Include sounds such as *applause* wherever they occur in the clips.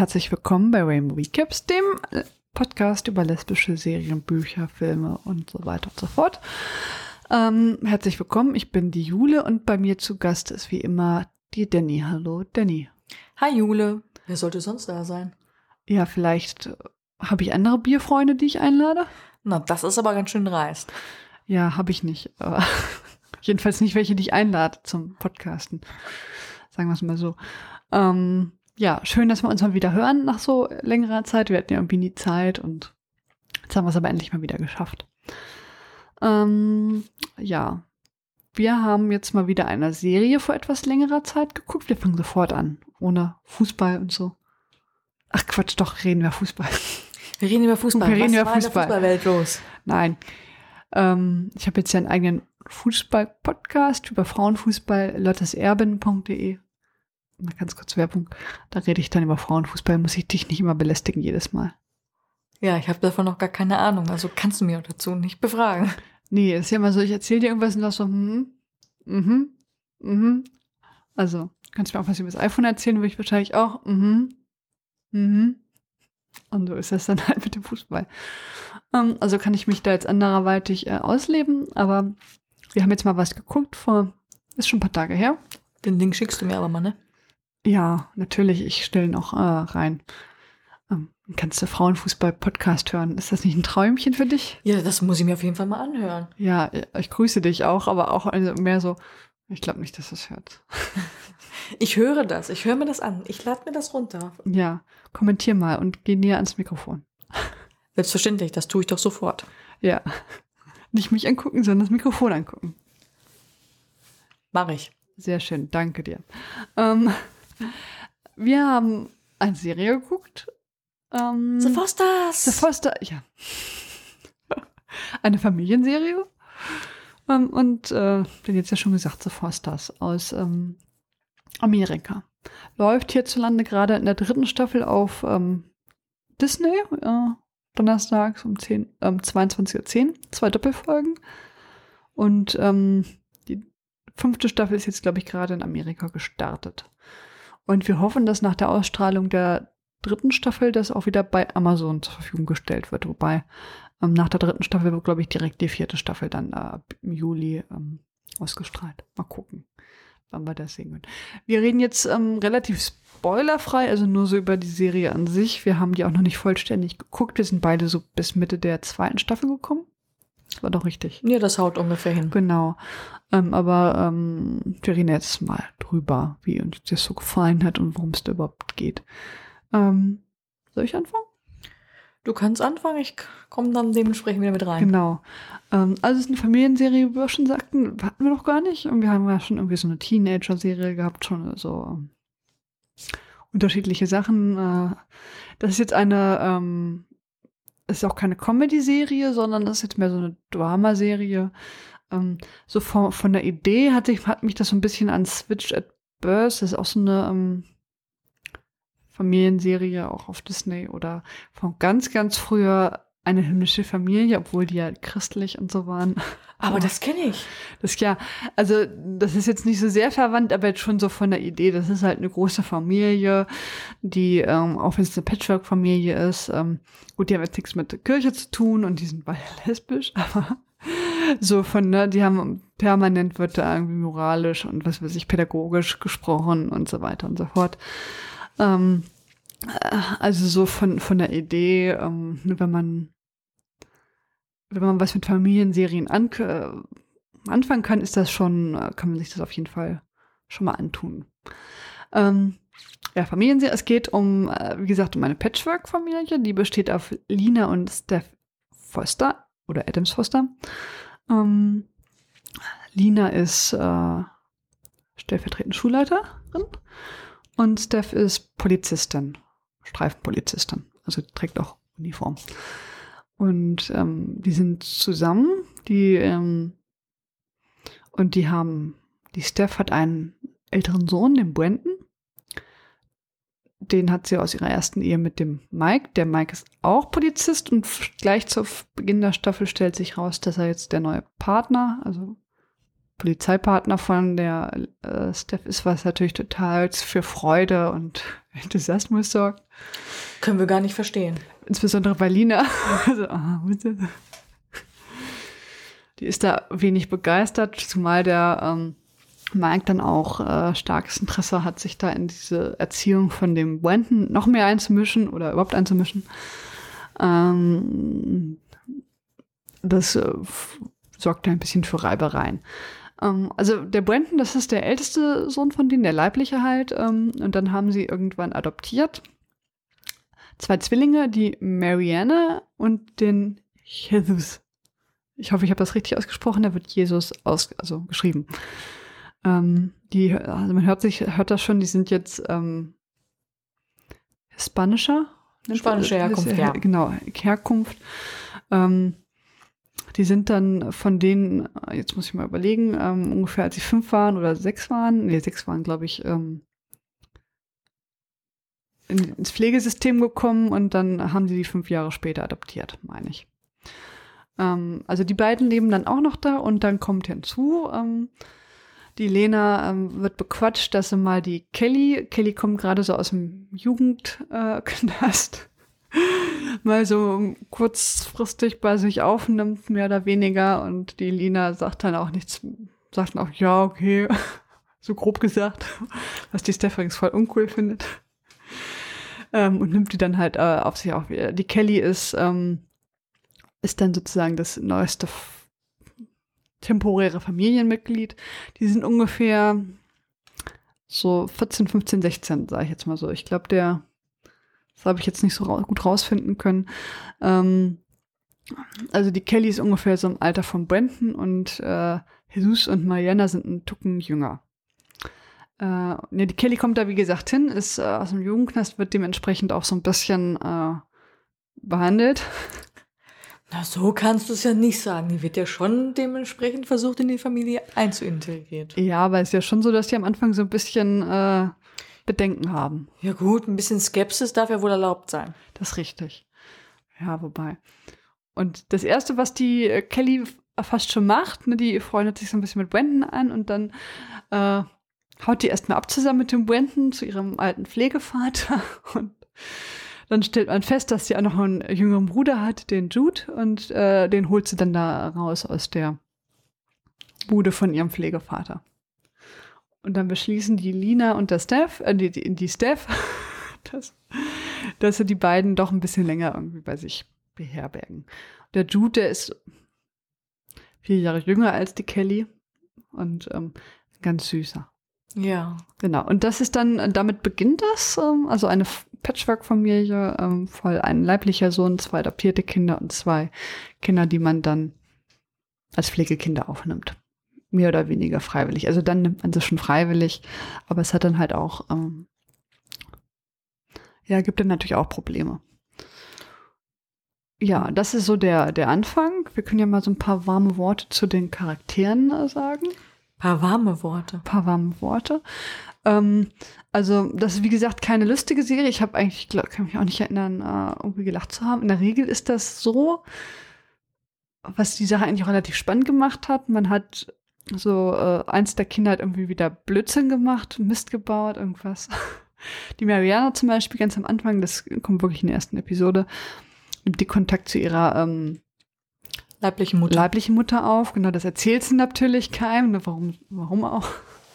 herzlich willkommen bei Rainbow Recaps, dem äh, Podcast über lesbische Serien, Bücher, Filme und so weiter und so fort. Ähm, herzlich willkommen, ich bin die Jule und bei mir zu Gast ist wie immer die Danny. Hallo, Danny. Hi Jule. Wer sollte sonst da sein? Ja, vielleicht äh, habe ich andere Bierfreunde, die ich einlade. Na, das ist aber ganz schön dreist. Ja, habe ich nicht. *laughs* Jedenfalls nicht welche, die ich einlade zum Podcasten. Sagen wir es mal so. Ähm, ja, schön, dass wir uns mal wieder hören nach so längerer Zeit. Wir hatten ja irgendwie nie Zeit und jetzt haben wir es aber endlich mal wieder geschafft. Ähm, ja, wir haben jetzt mal wieder eine Serie vor etwas längerer Zeit geguckt. Wir fangen sofort an, ohne Fußball und so. Ach Quatsch, doch, reden wir Fußball. Wir reden über Fußball. Wir reden Was über war in Fußball. der Fußballwelt los? Nein. Ähm, ich habe jetzt ja einen eigenen Fußball-Podcast über Frauenfußball, lotteserben.de. Mal ganz kurz Werbung. Da rede ich dann über Frauenfußball, muss ich dich nicht immer belästigen jedes Mal. Ja, ich habe davon noch gar keine Ahnung. Also kannst du mir dazu nicht befragen. Nee, ist ja immer so, ich erzähle dir irgendwas und das so, hm, mhm, mhm. Also, kannst du mir auch was über das iPhone erzählen, würde ich wahrscheinlich auch, mhm, mhm. Und so ist das dann *laughs* halt mit dem Fußball. Ähm, also kann ich mich da jetzt anderweitig äh, ausleben, aber wir haben jetzt mal was geguckt vor, ist schon ein paar Tage her. Den Link schickst du mir aber mal, ne? Ja, natürlich, ich stelle noch äh, rein. Ähm, kannst du Frauenfußball-Podcast hören? Ist das nicht ein Träumchen für dich? Ja, das muss ich mir auf jeden Fall mal anhören. Ja, ich grüße dich auch, aber auch also mehr so, ich glaube nicht, dass es hört. *laughs* Ich höre das. Ich höre mir das an. Ich lade mir das runter. Ja, kommentier mal und geh näher ans Mikrofon. Selbstverständlich, das tue ich doch sofort. Ja. *laughs* Nicht mich angucken, sondern das Mikrofon angucken. Mach ich. Sehr schön, danke dir. Ähm, wir haben eine Serie geguckt. Ähm, The Fosters. The Foster, ja. Eine Familienserie. Ähm, und äh, den jetzt ja schon gesagt, The Fosters aus ähm, Amerika. Läuft hierzulande gerade in der dritten Staffel auf ähm, Disney, äh, donnerstags um 10, ähm, 22.10 Uhr, zwei Doppelfolgen. Und ähm, die fünfte Staffel ist jetzt, glaube ich, gerade in Amerika gestartet. Und wir hoffen, dass nach der Ausstrahlung der dritten Staffel das auch wieder bei Amazon zur Verfügung gestellt wird. Wobei ähm, nach der dritten Staffel wird, glaube ich, direkt die vierte Staffel dann äh, im Juli ähm, ausgestrahlt. Mal gucken, wann wir das sehen können. Wir reden jetzt ähm, relativ spoilerfrei, also nur so über die Serie an sich. Wir haben die auch noch nicht vollständig geguckt. Wir sind beide so bis Mitte der zweiten Staffel gekommen. Das war doch richtig. Ja, das haut ungefähr hin. Genau. Ähm, aber ähm, wir reden jetzt mal drüber, wie uns das so gefallen hat und worum es da überhaupt geht. Ähm, soll ich anfangen? Du kannst anfangen, ich komme dann dementsprechend wieder mit rein. Genau. Ähm, also es ist eine Familienserie, wie wir schon sagten, hatten wir noch gar nicht. Und wir haben ja schon irgendwie so eine Teenager-Serie gehabt, schon so ähm, unterschiedliche Sachen. Äh, das ist jetzt eine, ähm, ist auch keine Comedy-Serie, sondern das ist jetzt mehr so eine Drama-Serie. Ähm, so von, von der Idee hat, sich, hat mich das so ein bisschen an Switch at Birth, das ist auch so eine ähm, Familienserie, auch auf Disney oder von ganz, ganz früher eine himmlische Familie, obwohl die ja christlich und so waren. Aber das kenne ich. Das ja, also das ist jetzt nicht so sehr verwandt, aber jetzt schon so von der Idee. Das ist halt eine große Familie, die, ähm, auch wenn es eine Patchwork-Familie ist, ähm, gut, die haben jetzt nichts mit der Kirche zu tun und die sind beide *laughs* lesbisch, aber so von, ne, die haben permanent wird da irgendwie moralisch und was weiß ich, pädagogisch gesprochen und so weiter und so fort. Ähm, äh, also so von, von der Idee, ähm, wenn man wenn man was mit Familienserien an, äh, anfangen kann, ist das schon, äh, kann man sich das auf jeden Fall schon mal antun. Ähm, ja, Familienserie, es geht um, äh, wie gesagt, um eine Patchwork-Familie, die besteht auf Lina und Steph Foster oder Adams Foster. Ähm, Lina ist äh, stellvertretende Schulleiterin und Steph ist Polizistin, Streifenpolizistin, also trägt auch Uniform. Und ähm, die sind zusammen, die ähm, und die haben, die Steph hat einen älteren Sohn, den Brandon. Den hat sie aus ihrer ersten Ehe mit dem Mike. Der Mike ist auch Polizist und gleich zu Beginn der Staffel stellt sich raus, dass er jetzt der neue Partner, also Polizeipartner von der äh, Steph ist, was natürlich total für Freude und *laughs* Enthusiasmus sorgt. Können wir gar nicht verstehen. Insbesondere bei Lina. *laughs* Also, ah, die ist da wenig begeistert, zumal der ähm, Mike dann auch äh, starkes Interesse hat, sich da in diese Erziehung von dem Brandon noch mehr einzumischen oder überhaupt einzumischen. Ähm, das äh, sorgt ein bisschen für Reibereien. Ähm, also der Brandon, das ist der älteste Sohn von denen, der leibliche halt. Ähm, und dann haben sie irgendwann adoptiert. Zwei Zwillinge, die Marianne und den Jesus. Ich hoffe, ich habe das richtig ausgesprochen. Da wird Jesus aus, also geschrieben. Ähm, die, also man hört sich, hört das schon, die sind jetzt ähm, Hispanischer. Spanische Herkunft, ja. Genau, Herkunft. Ähm, die sind dann von denen, jetzt muss ich mal überlegen, ähm, ungefähr als sie fünf waren oder sechs waren, nee, sechs waren, glaube ich, ähm, in, ins Pflegesystem gekommen und dann haben sie die fünf Jahre später adoptiert, meine ich. Ähm, also die beiden leben dann auch noch da und dann kommt hinzu, ähm, die Lena ähm, wird bequatscht, dass sie mal die Kelly, Kelly kommt gerade so aus dem Jugendknast, äh, *laughs* *laughs* mal so kurzfristig bei sich aufnimmt, mehr oder weniger. Und die Lina sagt dann auch nichts, sagt auch, ja, okay, *laughs* so grob gesagt, *laughs* was die Stephanie voll uncool findet. Ähm, und nimmt die dann halt äh, auf sich auf. Die Kelly ist, ähm, ist dann sozusagen das neueste temporäre Familienmitglied. Die sind ungefähr so 14, 15, 16, sage ich jetzt mal so. Ich glaube, der, das habe ich jetzt nicht so ra gut rausfinden können. Ähm, also die Kelly ist ungefähr so im Alter von Brandon und äh, Jesus und Mariana sind ein Tucken jünger. Äh, ja, die Kelly kommt da, wie gesagt, hin, ist äh, aus dem Jugendknast, wird dementsprechend auch so ein bisschen äh, behandelt. Na, so kannst du es ja nicht sagen. Die wird ja schon dementsprechend versucht, in die Familie einzuintegrieren. Ja, aber es ist ja schon so, dass die am Anfang so ein bisschen äh, Bedenken haben. Ja gut, ein bisschen Skepsis darf ja wohl erlaubt sein. Das ist richtig. Ja, wobei. Und das Erste, was die äh, Kelly fast schon macht, ne, die freundet sich so ein bisschen mit Brandon an und dann äh, haut die erstmal ab zusammen mit dem Brandon zu ihrem alten Pflegevater *laughs* und dann stellt man fest, dass sie auch noch einen jüngeren Bruder hat, den Jude, und äh, den holt sie dann da raus aus der Bude von ihrem Pflegevater. Und dann beschließen die Lina und der Steph, äh, die, die, die Steph, *laughs* dass, dass sie die beiden doch ein bisschen länger irgendwie bei sich beherbergen. Der Jude, der ist vier Jahre jünger als die Kelly und ähm, ganz süßer. Ja. Genau. Und das ist dann, damit beginnt das, ähm, also eine Patchwork-Familie, ähm, voll ein leiblicher Sohn, zwei adoptierte Kinder und zwei Kinder, die man dann als Pflegekinder aufnimmt. Mehr oder weniger freiwillig. Also dann nimmt man sie schon freiwillig, aber es hat dann halt auch, ähm, ja, gibt dann natürlich auch Probleme. Ja, das ist so der, der Anfang. Wir können ja mal so ein paar warme Worte zu den Charakteren äh, sagen. Paar warme Worte. Paar warme Worte. Ähm, also, das ist wie gesagt keine lustige Serie. Ich habe eigentlich, glaub, kann mich auch nicht erinnern, äh, irgendwie gelacht zu haben. In der Regel ist das so, was die Sache eigentlich auch relativ spannend gemacht hat. Man hat so äh, eins der Kinder hat irgendwie wieder Blödsinn gemacht, Mist gebaut, irgendwas. *laughs* Die Mariana zum Beispiel ganz am Anfang, das kommt wirklich in der ersten Episode, nimmt die Kontakt zu ihrer ähm, Leibliche Mutter. Leibliche Mutter auf. Genau, das erzählt sie natürlich keinem. Ne, warum, warum auch?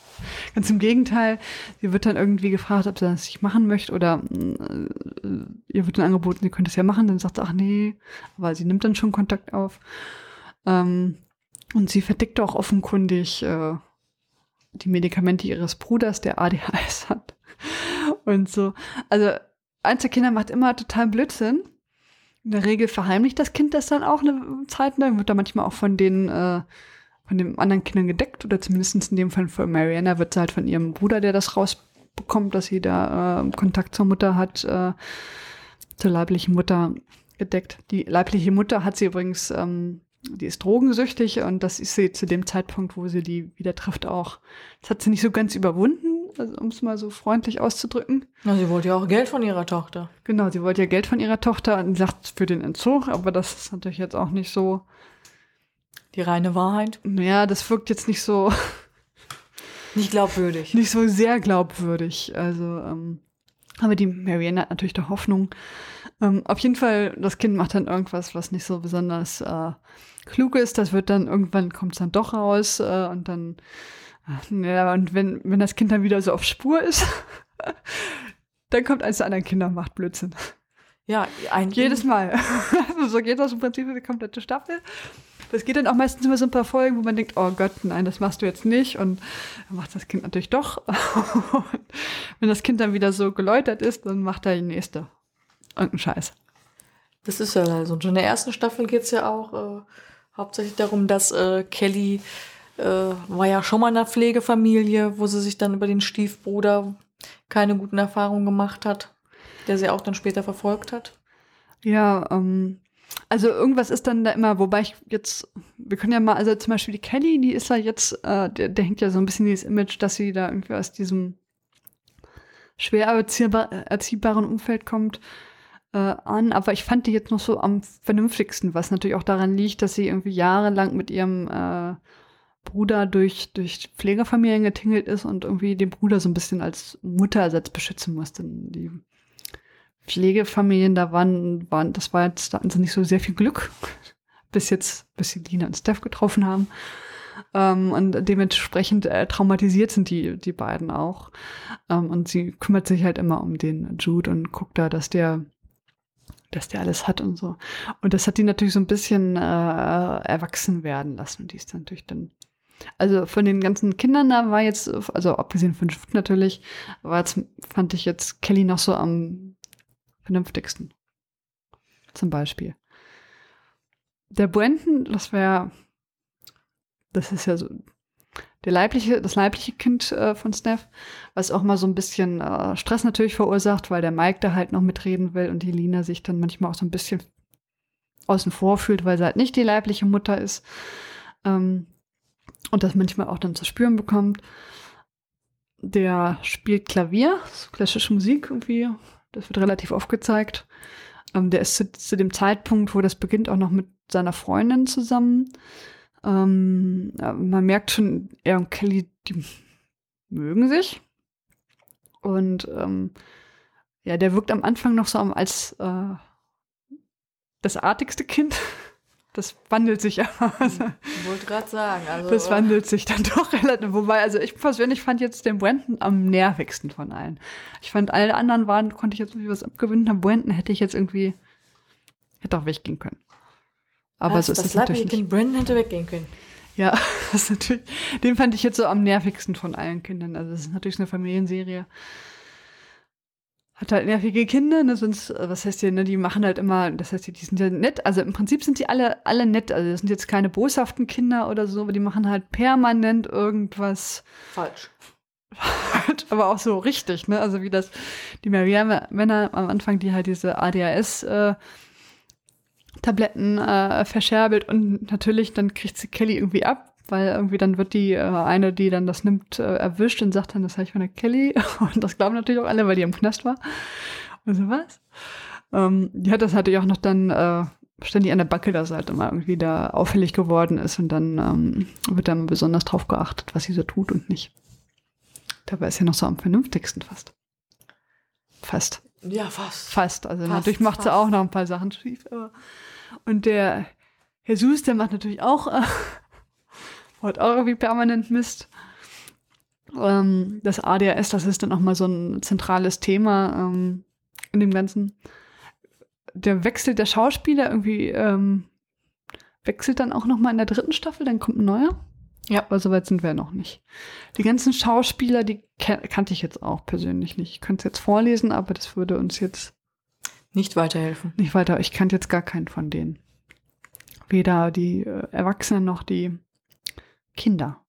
*laughs* Ganz im Gegenteil, sie wird dann irgendwie gefragt, ob sie das nicht machen möchte oder äh, ihr wird dann angeboten, sie könnte es ja machen. Dann sagt sie, ach nee, aber sie nimmt dann schon Kontakt auf. Ähm, und sie verdickt auch offenkundig äh, die Medikamente ihres Bruders, der ADHS hat. Und so. Also, eins der Kinder macht immer total Blödsinn in der Regel verheimlicht das Kind das dann auch eine Zeit lang, wird da manchmal auch von den, äh, von den anderen Kindern gedeckt oder zumindest in dem Fall von Mariana wird sie halt von ihrem Bruder, der das rausbekommt, dass sie da äh, Kontakt zur Mutter hat, äh, zur leiblichen Mutter gedeckt. Die leibliche Mutter hat sie übrigens, ähm, die ist drogensüchtig und das ist sie zu dem Zeitpunkt, wo sie die wieder trifft, auch. Das hat sie nicht so ganz überwunden, also, um es mal so freundlich auszudrücken. Na, sie wollte ja auch Geld von ihrer Tochter. Genau, sie wollte ja Geld von ihrer Tochter und sagt für den Entzug, aber das ist natürlich jetzt auch nicht so Die reine Wahrheit. Ja, das wirkt jetzt nicht so, *laughs* Nicht glaubwürdig. nicht so sehr glaubwürdig. Also, ähm, aber die Marianne hat natürlich doch Hoffnung. Ähm, auf jeden Fall, das Kind macht dann irgendwas, was nicht so besonders äh, klug ist. Das wird dann, irgendwann kommt es dann doch raus äh, und dann, ach, ja, und wenn, wenn das Kind dann wieder so auf Spur ist, *laughs* dann kommt eins der anderen Kinder und macht Blödsinn. Ja, ein Jedes Mal. *laughs* Also so geht das im Prinzip die komplette Staffel. Das geht dann auch meistens immer so ein paar Folgen, wo man denkt, oh Gott, nein, das machst du jetzt nicht. Und dann macht das Kind natürlich doch. *laughs* Und wenn das Kind dann wieder so geläutert ist, dann macht er die nächste. Irgendeinen Scheiß. Das ist ja so. Und in der ersten Staffel geht es ja auch äh, hauptsächlich darum, dass äh, Kelly äh, war ja schon mal in einer Pflegefamilie, wo sie sich dann über den Stiefbruder keine guten Erfahrungen gemacht hat, der sie auch dann später verfolgt hat. Ja, ähm, also irgendwas ist dann da immer, wobei ich jetzt, wir können ja mal, also zum Beispiel die Kelly, die ist ja jetzt, äh, der, der hängt ja so ein bisschen dieses Image, dass sie da irgendwie aus diesem schwer erziehbar, erziehbaren Umfeld kommt äh, an. Aber ich fand die jetzt noch so am vernünftigsten, was natürlich auch daran liegt, dass sie irgendwie jahrelang mit ihrem äh, Bruder durch, durch Pflegefamilien getingelt ist und irgendwie den Bruder so ein bisschen als Mutterersatz beschützen musste. Die Pflegefamilien da waren, waren, das war jetzt, da hatten sie nicht so sehr viel Glück, *laughs* bis jetzt, bis sie Dina und Steph getroffen haben. Ähm, und dementsprechend äh, traumatisiert sind die, die beiden auch. Ähm, und sie kümmert sich halt immer um den Jude und guckt da, dass der, dass der alles hat und so. Und das hat die natürlich so ein bisschen äh, erwachsen werden lassen. Die ist dann natürlich dann also von den ganzen Kindern da war jetzt, also abgesehen von Shift natürlich, war jetzt, fand ich jetzt Kelly noch so am vernünftigsten. Zum Beispiel. Der Brandon, das wäre, das ist ja so der leibliche, das leibliche Kind äh, von Steph, was auch mal so ein bisschen äh, Stress natürlich verursacht, weil der Mike da halt noch mitreden will und die Lina sich dann manchmal auch so ein bisschen außen vor fühlt, weil sie halt nicht die leibliche Mutter ist. Ähm, und das manchmal auch dann zu spüren bekommt. Der spielt Klavier, so klassische Musik irgendwie. Das wird relativ oft gezeigt. Ähm, der ist zu, zu, dem Zeitpunkt, wo das beginnt, auch noch mit seiner Freundin zusammen. Ähm, man merkt schon, er und Kelly, die mögen sich. Und ähm, ja, der wirkt am Anfang noch so als äh, das artigste Kind das wandelt sich ja. *laughs* Ich wollte gerade sagen. Also, das wandelt sich dann *laughs* doch relativ. Wobei, also ich persönlich fand jetzt den Brandon am nervigsten von allen. Ich fand, alle anderen waren, konnte ich jetzt irgendwie was abgewinnen. Am Brandon hätte ich jetzt irgendwie, hätte auch weggehen können. Aber Was, so ist das natürlich nicht. Brandon hätte weggehen können. Ja, *laughs* das ist natürlich, den fand ich jetzt so am nervigsten von allen Kindern. Also es ist natürlich eine Familienserie. Hat halt nervige Kinder, ne, sonst, äh, was heißt hier, ne, die machen halt immer, das heißt, die sind ja nett, also im Prinzip sind die alle, alle nett, also das sind jetzt keine boshaften Kinder oder so, aber die machen halt permanent irgendwas Falsch. *laughs* aber auch so richtig, ne, also wie das, die Maria Männer am Anfang, die halt diese ADHS, äh, Tabletten äh, verscherbelt und natürlich dann kriegt sie Kelly irgendwie ab, weil irgendwie dann wird die äh, eine, die dann das nimmt, äh, erwischt und sagt dann, das habe ich von der Kelly. *laughs* Und das glauben natürlich auch alle, weil die im Knast war. Und so was. Ähm, die hat das natürlich auch noch dann äh, ständig an der Backe, dass sie halt immer irgendwie da auffällig geworden ist und dann ähm, wird dann besonders drauf geachtet, was sie so tut und nicht. Dabei ist ja noch so am vernünftigsten fast. Fast. Ja, fast. Fast. Also Fast, natürlich macht sie auch noch ein paar Sachen schief. Aber und der Jesus, der macht natürlich auch, äh, *laughs* haut auch irgendwie permanent Mist. Ähm, das ADHS, das ist dann auch mal so ein zentrales Thema ähm, in dem Ganzen. Der Wechsel der Schauspieler irgendwie ähm, wechselt dann auch noch mal in der dritten Staffel, dann kommt ein neuer. Ja. Aber soweit sind wir noch nicht. Die ganzen Schauspieler, die kan kannte ich jetzt auch persönlich nicht. Ich könnte es jetzt vorlesen, aber das würde uns jetzt Nicht weiterhelfen. nicht weiter. Ich kannte jetzt gar keinen von denen. Weder die äh, Erwachsenen noch die Kinder.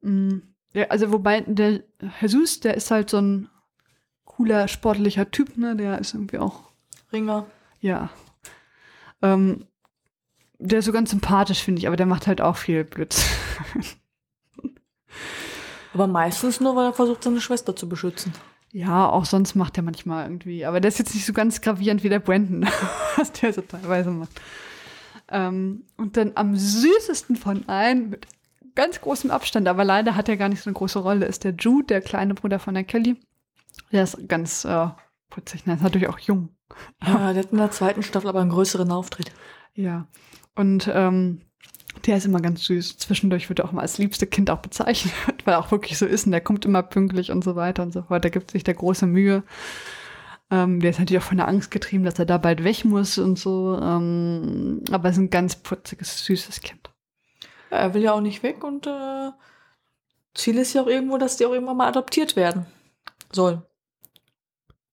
Mm, ja, also wobei der Jesus, der ist halt so ein cooler, sportlicher Typ, ne? Der ist irgendwie auch, Ringer. ja. Ähm, der ist so ganz sympathisch, finde ich, aber der macht halt auch viel Blödsinn. *laughs* Aber meistens nur, weil er versucht, seine Schwester zu beschützen. Ja, auch sonst macht er manchmal irgendwie. Aber der ist jetzt nicht so ganz gravierend wie der Brandon, *laughs* was der so teilweise macht. Ähm, und dann am süßesten von allen, mit ganz großem Abstand, aber leider hat er gar nicht so eine große Rolle, ist der Jude, der kleine Bruder von der Kelly. Der ist ganz äh, putzig, ne? ist natürlich auch jung. Ja, der hat in der zweiten Staffel aber einen größeren Auftritt. Ja. Und ähm, der ist immer ganz süß. Zwischendurch wird er auch mal als liebste Kind auch bezeichnet, *laughs* weil er auch wirklich so ist und der kommt immer pünktlich und so weiter und so fort. Da gibt sich der große Mühe. Ähm, der ist natürlich auch von der Angst getrieben, dass er da bald weg muss und so. Ähm, aber ist ein ganz putziges, süßes Kind. Er will ja auch nicht weg und äh, Ziel ist ja auch irgendwo, dass die auch irgendwann mal adoptiert werden soll.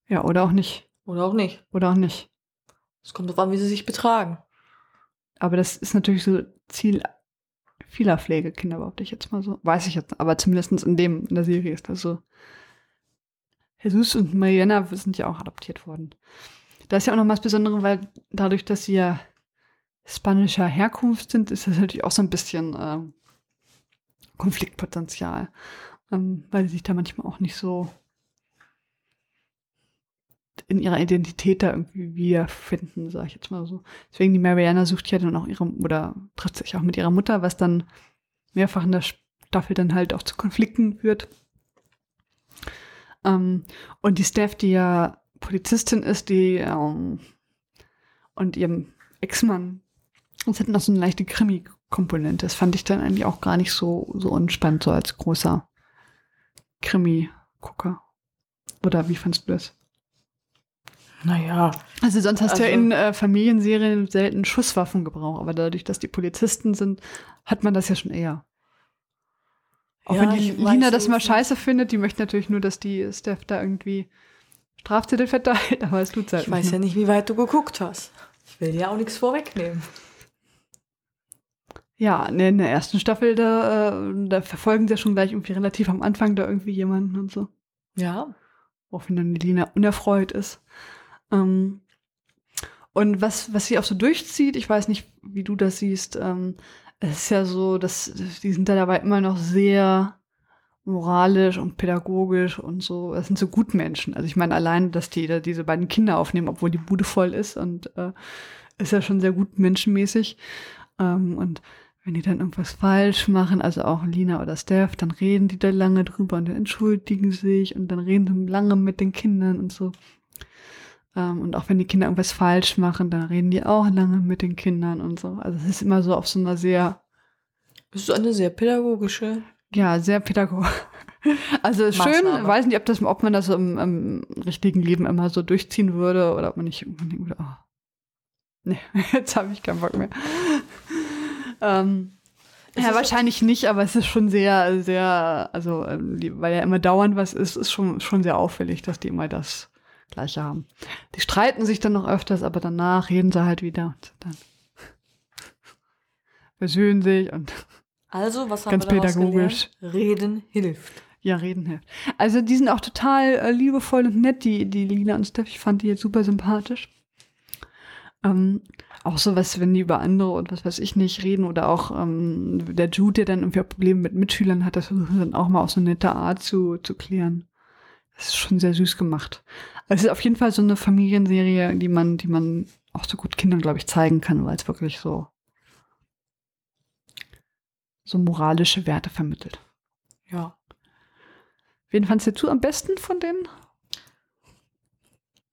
Ja, oder auch nicht. Oder auch nicht. Oder auch nicht. Es kommt darauf an, wie sie sich betragen. Aber das ist natürlich so Ziel vieler Pflegekinder, behaupte ich jetzt mal so. Weiß ich jetzt, aber zumindest in dem, in der Serie ist das so. Jesus und Mariana sind ja auch adoptiert worden. Da ist ja auch noch was Besonderes, weil dadurch, dass sie ja spanischer Herkunft sind, ist das natürlich auch so ein bisschen ähm, Konfliktpotenzial. Ähm, weil sie sich da manchmal auch nicht so in ihrer Identität da irgendwie wiederfinden, sage ich jetzt mal so. Deswegen die Mariana sucht ja dann auch ihre, oder trifft sich auch mit ihrer Mutter, was dann mehrfach in der Staffel dann halt auch zu Konflikten führt. Ähm, und die Steph, die ja Polizistin ist, die ähm, und ihrem Ex-Mann, das hat noch so eine leichte Krimi-Komponente. Das fand ich dann eigentlich auch gar nicht so, so unspannend, so als großer Krimi-Gucker. Oder wie fandst du das? Naja. Also sonst hast Also- du ja in äh, Familienserien selten Schusswaffengebrauch, aber dadurch, dass die Polizisten sind, hat man das ja schon eher. Auch Ja, wenn die Lina das mal scheiße findet, die möchte natürlich nur, dass die Steph da irgendwie Strafzettel verteilt, *laughs* aber es tut halt Ich weiß ja nicht, wie weit du geguckt hast. Ich will dir auch nichts vorwegnehmen. Ja, ne, in der ersten Staffel, da, äh, da verfolgen sie ja schon gleich irgendwie relativ am Anfang da irgendwie jemanden und so. Ja. auch wenn dann die Lina unerfreut ist. Ähm, und was, was sie auch so durchzieht, ich weiß nicht, wie du das siehst, ähm, es ist ja so, dass die sind da dabei immer noch sehr moralisch und pädagogisch und so. Das sind so Gutmenschen. Also ich meine, allein, dass die da diese beiden Kinder aufnehmen, obwohl die Bude voll ist und äh, ist ja schon sehr gut menschenmäßig. Ähm, und wenn die dann irgendwas falsch machen, also auch Lina oder Steph, dann reden die da lange drüber und dann entschuldigen sich und dann reden sie lange mit den Kindern und so. Ähm, und auch wenn die Kinder irgendwas falsch machen, dann reden die auch lange mit den Kindern und so. Also es ist immer so auf so einer sehr, Bist du eine sehr pädagogische? ja, sehr pädagogisch. *laughs* Also ist schön, Maßnahme. weiß nicht, ob, das, ob man das im, im richtigen Leben immer so durchziehen würde oder ob man nicht würde, oh, nee, *laughs* jetzt habe ich keinen Bock mehr. *laughs* ähm, Es ja, ist wahrscheinlich nicht, aber es ist schon sehr, sehr, also, ähm, weil ja immer dauernd was ist, ist schon, schon sehr auffällig, dass die immer das Gleiche haben. Die streiten sich dann noch öfters, aber danach reden sie halt wieder und dann *laughs* versöhnen sich und Also, was haben Ganz wir pädagogisch. gelernt? Reden hilft. ja, reden hilft. Also die sind auch total äh, liebevoll und nett, die, die Lina und Steph. Ich fand die jetzt super sympathisch. Ähm, auch so was, wenn die über andere und was weiß ich nicht reden oder auch ähm, der Jude, der dann irgendwie auch Probleme mit Mitschülern hat, das versuchen sie dann auch mal auf so eine nette Art zu, zu klären. Das ist schon sehr süß gemacht. Also es ist auf jeden Fall so eine Familienserie, die man, die man auch so gut Kindern, glaube ich, zeigen kann, weil es wirklich so so moralische Werte vermittelt. Ja. Wen fandst du am besten von denen?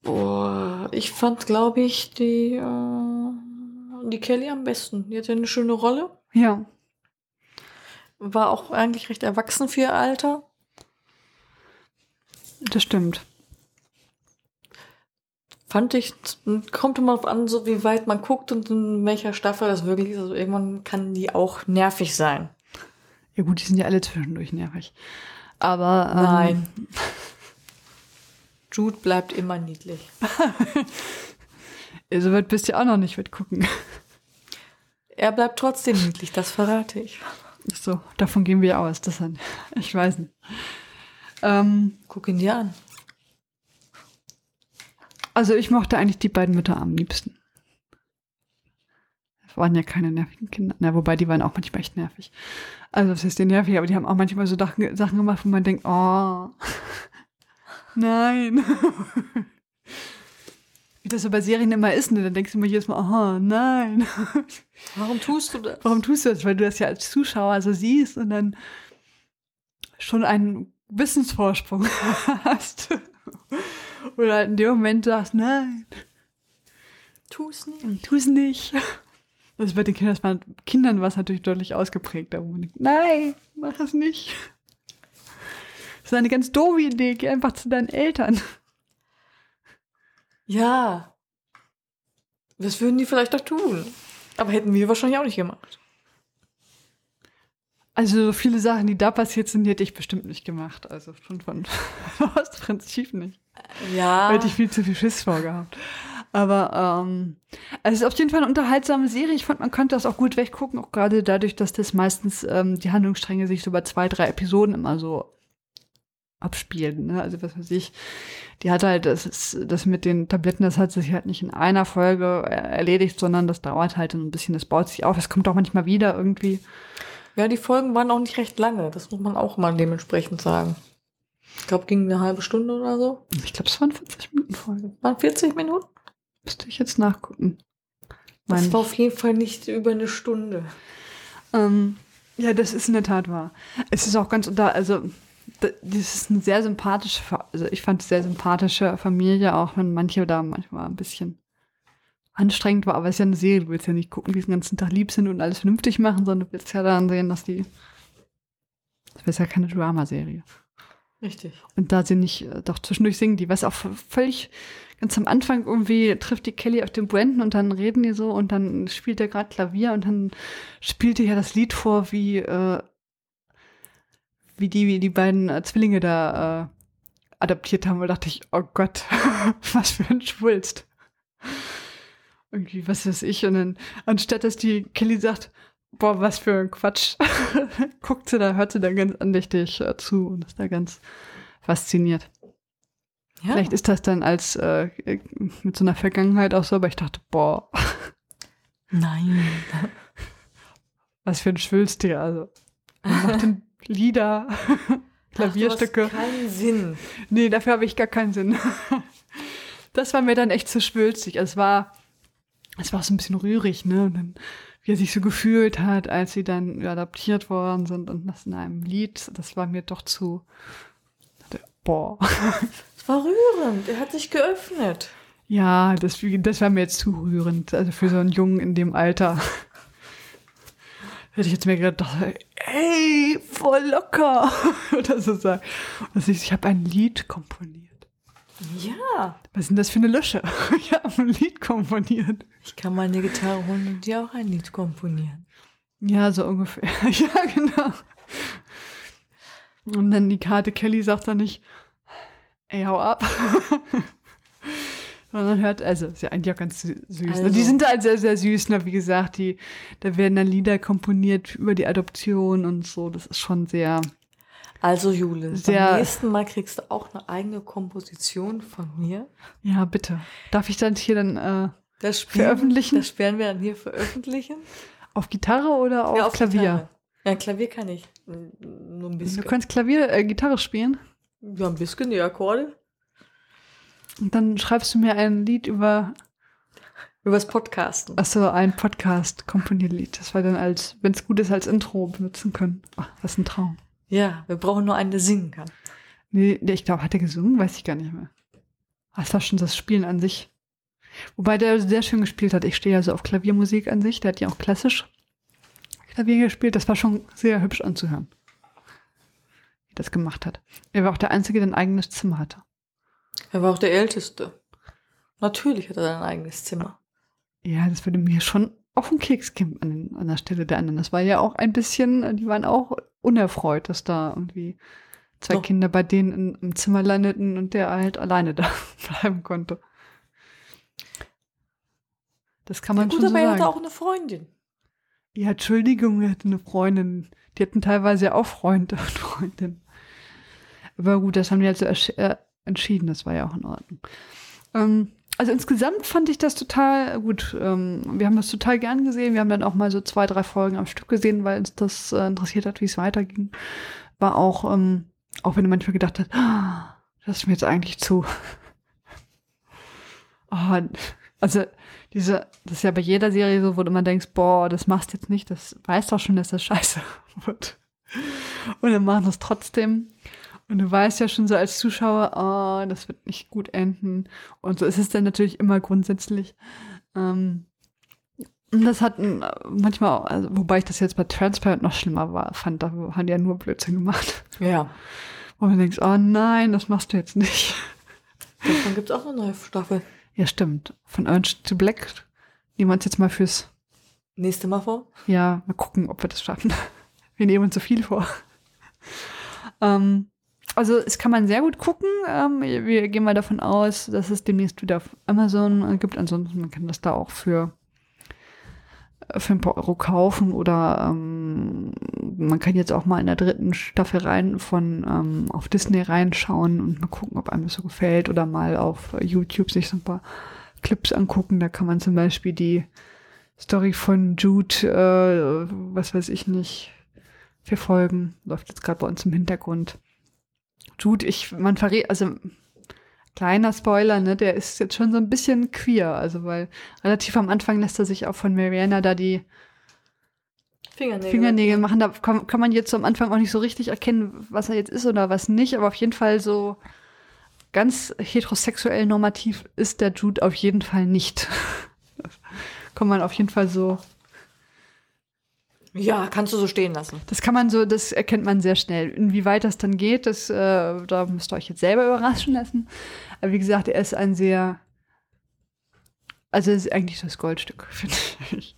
Boah, ich fand, glaube ich, die, äh, die Kelly am besten. Die hatte eine schöne Rolle. Ja. War auch eigentlich recht erwachsen für ihr Alter. Das stimmt. Fand ich, kommt immer auf an, so wie weit man guckt und in welcher Staffel das wirklich ist. Also irgendwann kann die auch nervig sein. Ja gut, die sind ja alle zwischendurch nervig. Aber ähm, Nein. *laughs* Jude bleibt immer niedlich. *laughs* so weit bist du ja auch noch nicht mitgucken. Er bleibt trotzdem niedlich, das verrate ich. So, davon gehen wir aus. Das ich weiß nicht. Ähm, Guck ihn dir an. also ich mochte eigentlich die beiden Mütter am liebsten. Das waren ja keine nervigen Kinder. Na, wobei die waren auch manchmal echt nervig. Also das ist die nervig, aber die haben auch manchmal so Sachen gemacht, wo man denkt, oh, *laughs* nein. Wie das so bei Serien immer ist, ne? dann denkst du immer jedes Mal, aha, nein. *laughs* Warum tust du das? Warum tust du das? Weil du das ja als Zuschauer so siehst und dann schon einen Wissensvorsprung *laughs* hast. Oder halt in dem Moment sagst, nein, Tu's nicht. tu es nicht. Das ist bei den Kindern, war, Kindern war es natürlich deutlich ausgeprägter. wo man denkt, Nein, mach es nicht. Das ist eine ganz doofe Idee. Geh einfach zu deinen Eltern. Ja. Das würden die vielleicht auch tun. Aber hätten wir wahrscheinlich auch nicht gemacht. Also so viele Sachen, die da passiert sind, die hätte ich bestimmt nicht gemacht. Also schon von *laughs* aus Prinzip nicht. Ja. Da hätte ich viel zu viel Schiss vorgehabt. Aber ähm, es ist auf jeden Fall eine unterhaltsame Serie. Ich fand, man könnte das auch gut weggucken, auch gerade dadurch, dass das meistens ähm, die Handlungsstränge sich so bei zwei, drei Episoden immer so abspielen. Ne? Also was weiß ich, die hat halt, das das mit den Tabletten, das hat sich halt nicht in einer Folge erledigt, sondern das dauert halt ein bisschen, das baut sich auf. Es kommt auch manchmal wieder irgendwie. Ja, die Folgen waren auch nicht recht lange. Das muss man auch mal dementsprechend sagen. Ich glaube, ging eine halbe Stunde oder so. Ich glaube, es waren 40 Minuten Folge. Waren 40 Minuten? Müsste ich jetzt nachgucken. Mein Das war auf jeden Fall nicht über eine Stunde. Ähm, ja, das ist in der Tat wahr. Es ist auch ganz unter, also da- das ist eine sehr sympathische, also ich fand es sehr sympathische Familie, auch wenn manche da manchmal ein bisschen anstrengend war, aber es ist ja eine Serie, du willst ja nicht gucken, die den ganzen Tag lieb sind und alles vernünftig machen, sondern du willst ja dann sehen, dass die, das ist ja keine Dramaserie. Richtig. Und da sie nicht, äh, doch zwischendurch singen die, was auch völlig ganz am Anfang irgendwie trifft die Kelly auf den Brandon und dann reden die so und dann spielt er gerade Klavier und dann spielt er ja das Lied vor, wie, äh, wie die, wie die beiden äh, Zwillinge da äh, adaptiert haben. Und da dachte ich, oh Gott, *laughs* was für ein Schwulst. Irgendwie, was weiß ich. Und dann, anstatt dass die Kelly sagt, boah, was für ein Quatsch, *laughs* guckt sie da, hört sie da ganz andächtig äh, zu und ist da ganz fasziniert. Ja. Vielleicht ist das dann als äh, mit so einer Vergangenheit auch so, aber ich dachte, boah, *laughs* Nein. was für ein Schwülstier. Also, macht den Lieder, Klavierstücke. *laughs* Ach, du hast keinen Sinn. Nee, dafür habe ich gar keinen Sinn. Das war mir dann echt zu schwülstig. Es war, es war so ein bisschen rührig, ne? Und dann, wie er sich so gefühlt hat, als sie dann adaptiert worden sind und das in einem Lied, das war mir doch zu, boah. *laughs* Es war rührend. Er hat sich geöffnet. Ja, das, das war mir jetzt zu rührend. Also für so einen Jungen in dem Alter. Hätte ich jetzt mir gedacht, ey, voll locker. *laughs* Oder so sagen. Ich habe ein Lied komponiert. Ja. Was ist denn das für eine Lösche? *laughs* Ich habe ein Lied komponiert. Ich kann meine Gitarre holen und dir auch ein Lied komponieren. Ja, so ungefähr. *laughs* Ja, genau. Und dann die Karte Kelly sagt dann nicht, ey, hau ab. *laughs* Sondern hört, also, ist ja eigentlich auch ganz sü- süß. ne? Also- Die sind halt sehr, sehr süß, ne? wie gesagt, die, da werden dann Lieder komponiert über die Adoption und so. Das ist schon sehr, Also, Jule, Sehr- beim nächsten Mal kriegst du auch eine eigene Komposition von mir. ja, bitte. Darf ich dann hier dann äh, Das spielen, Veröffentlichen? Das werden wir dann hier veröffentlichen. auf Gitarre oder auf ja, Klavier? Gitarre. Ja, Klavier kann ich. Nur ein Du bisschen. kannst Klavier, äh, Gitarre spielen Ja, ein bisschen die Akkorde. und dann schreibst du mir ein Lied über Übers Podcasten. Achso, ein Podcast, Komponierlied. Das wir dann als, wenn es gut ist, als Intro benutzen können. Ach, was ein Traum. Ja, wir brauchen nur einen, der singen kann. Nee, ich glaube, hat er gesungen? Weiß ich gar nicht mehr. Ah, Das war schon das Spielen an sich. Wobei der sehr schön gespielt hat. Ich stehe ja so auf Klaviermusik an sich. Der hat ja auch klassisch Klavier gespielt. Das war schon sehr hübsch anzuhören. Wie das gemacht hat. Er war auch der Einzige, der ein eigenes Zimmer hatte. Er war auch der Älteste. Natürlich hat er sein eigenes Zimmer. Ja, das würde mir schon auf den Keks gehen an, an der Stelle der anderen. Das war ja auch ein bisschen, die waren auch unerfreut, dass da irgendwie zwei Doch. Kinder bei denen in, im Zimmer landeten und der halt alleine *laughs* da bleiben konnte. Das kann man Gut, schon so aber er sagen. hatte auch eine Freundin. ja, Entschuldigung, er hatte eine Freundin. Die hatten teilweise ja auch Freunde und Freundinnen. Aber gut, das haben die also ersch- äh, entschieden, das war ja auch in Ordnung. Ähm, also insgesamt fand ich das total gut. Ähm, wir haben das total gern gesehen. Wir haben dann auch mal so zwei, drei Folgen am Stück gesehen, weil uns das äh, interessiert hat, wie es weiterging. War auch, ähm, auch wenn du manchmal gedacht hast, ah, das ist mir jetzt eigentlich zu. oh, *laughs* also diese, das ist ja bei jeder Serie so, wo du immer denkst, boah, das machst jetzt nicht, das weißt doch schon, dass das scheiße *laughs* wird. Und dann machen das trotzdem. Und du weißt ja schon so als Zuschauer, oh, das wird nicht gut enden. Und so ist es dann natürlich immer grundsätzlich. Ähm, das hat manchmal, also, wobei ich das jetzt bei Transparent noch schlimmer war, fand, da haben die ja nur Blödsinn gemacht. Ja. Wo du denkst, oh nein, das machst du jetzt nicht. Davon gibt es auch eine neue Staffel. Ja, stimmt. Von Orange to Black. Nehmen wir uns jetzt mal fürs nächste Mal vor. Ja, mal gucken, ob wir das schaffen. *laughs* Wir nehmen uns so viel vor. Ähm, also es kann man sehr gut gucken. Ähm, wir gehen mal davon aus, dass es demnächst wieder auf Amazon gibt. Ansonsten man kann das da auch für für ein paar Euro kaufen oder ähm, man kann jetzt auch mal in der dritten Staffel rein von ähm, auf Disney reinschauen und mal gucken, ob einem das so gefällt oder mal auf YouTube sich so ein paar Clips angucken. Da kann man zum Beispiel die Story von Jude, äh, was weiß ich nicht, verfolgen. Läuft jetzt gerade bei uns im Hintergrund. Jude, ich, man verrät, also kleiner Spoiler, ne, der ist jetzt schon so ein bisschen queer, also weil relativ am Anfang lässt er sich auch von Mariana da die Fingernägel, Fingernägel machen. Da kann, kann, man jetzt am Anfang auch nicht so richtig erkennen, was er jetzt ist oder was nicht, aber auf jeden Fall so ganz heterosexuell normativ ist der Jude auf jeden Fall nicht. *laughs* kann man auf jeden Fall so ja, kannst du so stehen lassen. Das kann man so, das erkennt man sehr schnell. Inwieweit das dann geht, das, äh, da müsst ihr euch jetzt selber überraschen lassen. Aber wie gesagt, er ist ein sehr, also es ist eigentlich das Goldstück, *laughs* finde ich.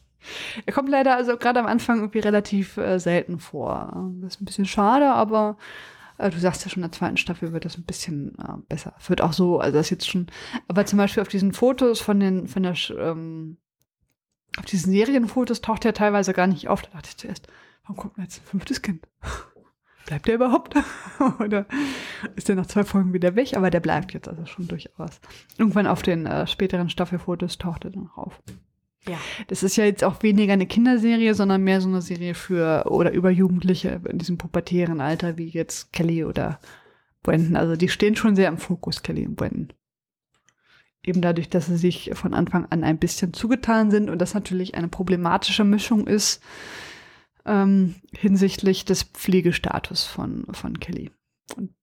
Er kommt leider also gerade am Anfang irgendwie relativ äh, selten vor. Das ist ein bisschen schade, aber äh, du sagst ja schon, in der zweiten Staffel wird das ein bisschen äh, besser. Es wird auch so, also das ist jetzt schon, aber zum Beispiel auf diesen Fotos von den, von der, ähm, auf diesen Serienfotos taucht er teilweise gar nicht auf. Da dachte ich zuerst, warum kommt denn jetzt ein fünftes Kind? *laughs* Bleibt der überhaupt? *laughs* Oder ist der nach zwei Folgen wieder weg? Aber der bleibt jetzt also schon durchaus. Irgendwann auf den äh, späteren Staffelfotos taucht er dann noch auf. Ja. Das ist ja jetzt auch weniger eine Kinderserie, sondern mehr so eine Serie für oder über Jugendliche in diesem pubertären Alter, wie jetzt Kelly oder Brandon. Also die stehen schon sehr im Fokus, Kelly und Brandon eben dadurch, dass sie sich von Anfang an ein bisschen zugetan sind und das natürlich eine problematische Mischung ist ähm, hinsichtlich des Pflegestatus von, von Kelly. Und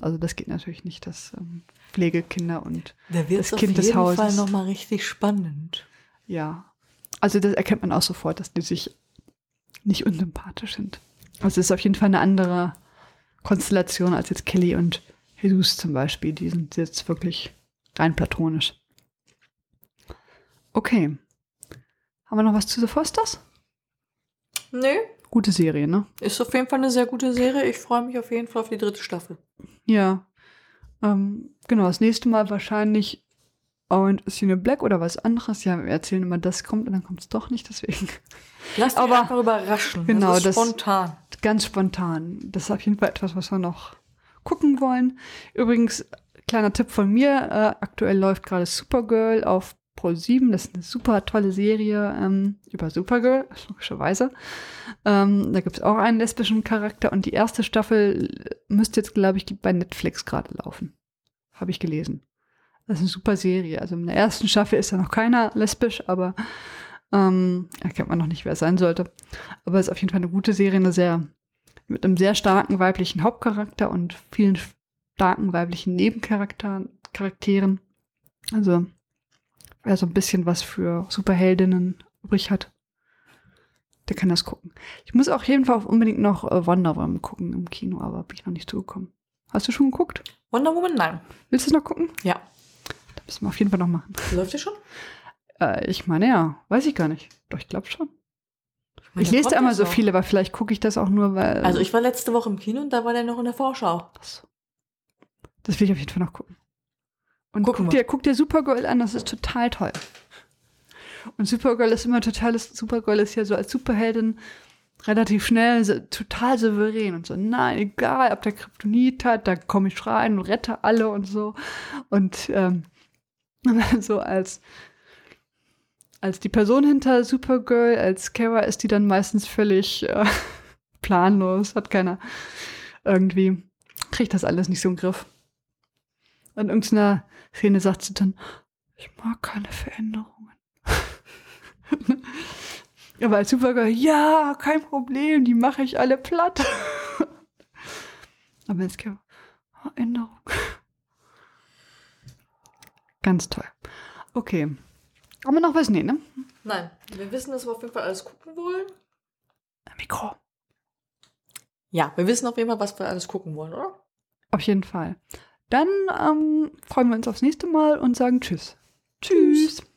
also das geht natürlich nicht, das ähm, Pflegekinder und da das Kind des Hauses. auf jeden Fall nochmal richtig spannend. Ja, also das erkennt man auch sofort, dass die sich nicht unsympathisch sind. Also es ist auf jeden Fall eine andere Konstellation als jetzt Kelly und Jesus zum Beispiel. Die sind jetzt wirklich Rein platonisch. Okay. Haben wir noch was zu The Fosters? Nö. Gute Serie, ne? Ist auf jeden Fall eine sehr gute Serie. Ich freue mich auf jeden Fall auf die dritte Staffel. Ja. Ähm, genau, das nächste Mal wahrscheinlich Orange is the Black oder was anderes. Ja, wir erzählen immer, das kommt und dann kommt es doch nicht, deswegen. Lass dich Aber, einfach überraschen. Genau, das ist spontan. Das, ganz spontan. Das ist auf jeden Fall etwas, was wir noch gucken wollen. Übrigens, kleiner Tipp von mir, äh, aktuell läuft gerade Supergirl auf Pro 7. Das ist eine super tolle Serie ähm, über Supergirl, logischerweise. Ähm, da gibt es auch einen lesbischen Charakter und die erste Staffel müsste jetzt, glaube ich, bei Netflix gerade laufen. Habe ich gelesen. Das ist eine super Serie. Also in der ersten Staffel ist ja noch keiner lesbisch, aber ähm, erkennt man noch nicht, wer es sein sollte. Aber es ist auf jeden Fall eine gute Serie, eine sehr, mit einem sehr starken weiblichen Hauptcharakter und vielen starken weiblichen Nebencharakteren. Also, wer so ein bisschen was für Superheldinnen übrig hat, der kann das gucken. Ich muss auch auf jeden Fall unbedingt noch äh, Wonder Woman gucken im Kino, aber bin ich noch nicht zugekommen. Hast du schon geguckt? Wonder Woman, nein. Willst du es noch gucken? Ja. Da müssen wir auf jeden Fall noch machen. Läuft der schon? Äh, ich meine ja, weiß ich gar nicht. Doch, ich glaube schon. Ich, ich lese einmal so viel, aber vielleicht gucke ich das auch nur, weil. Also ich war letzte Woche im Kino und da war der noch in der Vorschau. Achso. Das will ich auf jeden Fall noch gucken. Und guck dir, guck dir Supergirl an, das ist total toll. Und Supergirl ist immer total, Supergirl ist ja so als Superheldin relativ schnell, so, total souverän und so, nein, egal, ob der Kryptonit hat, da komme ich rein und rette alle und so. Und ähm, *laughs* so als, als die Person hinter Supergirl, als Kara ist die dann meistens völlig äh, *laughs* planlos, hat keiner irgendwie, kriegt das alles nicht so im Griff. An irgendeiner Szene sagt sie dann, ich mag keine Veränderungen. *laughs* Aber als Supergirl, ja, kein Problem, die mache ich alle platt. *laughs* Aber jetzt oh, Änderung. *laughs* Ganz toll. Okay. Haben wir noch was? Nee, ne? Nein. Wir wissen, dass wir auf jeden Fall alles gucken wollen. Mikro. Ja, wir wissen auf jeden Fall, was wir alles gucken wollen, oder? Auf jeden Fall. Dann ähm, freuen wir uns aufs nächste Mal und sagen Tschüss. Tschüss. tschüss.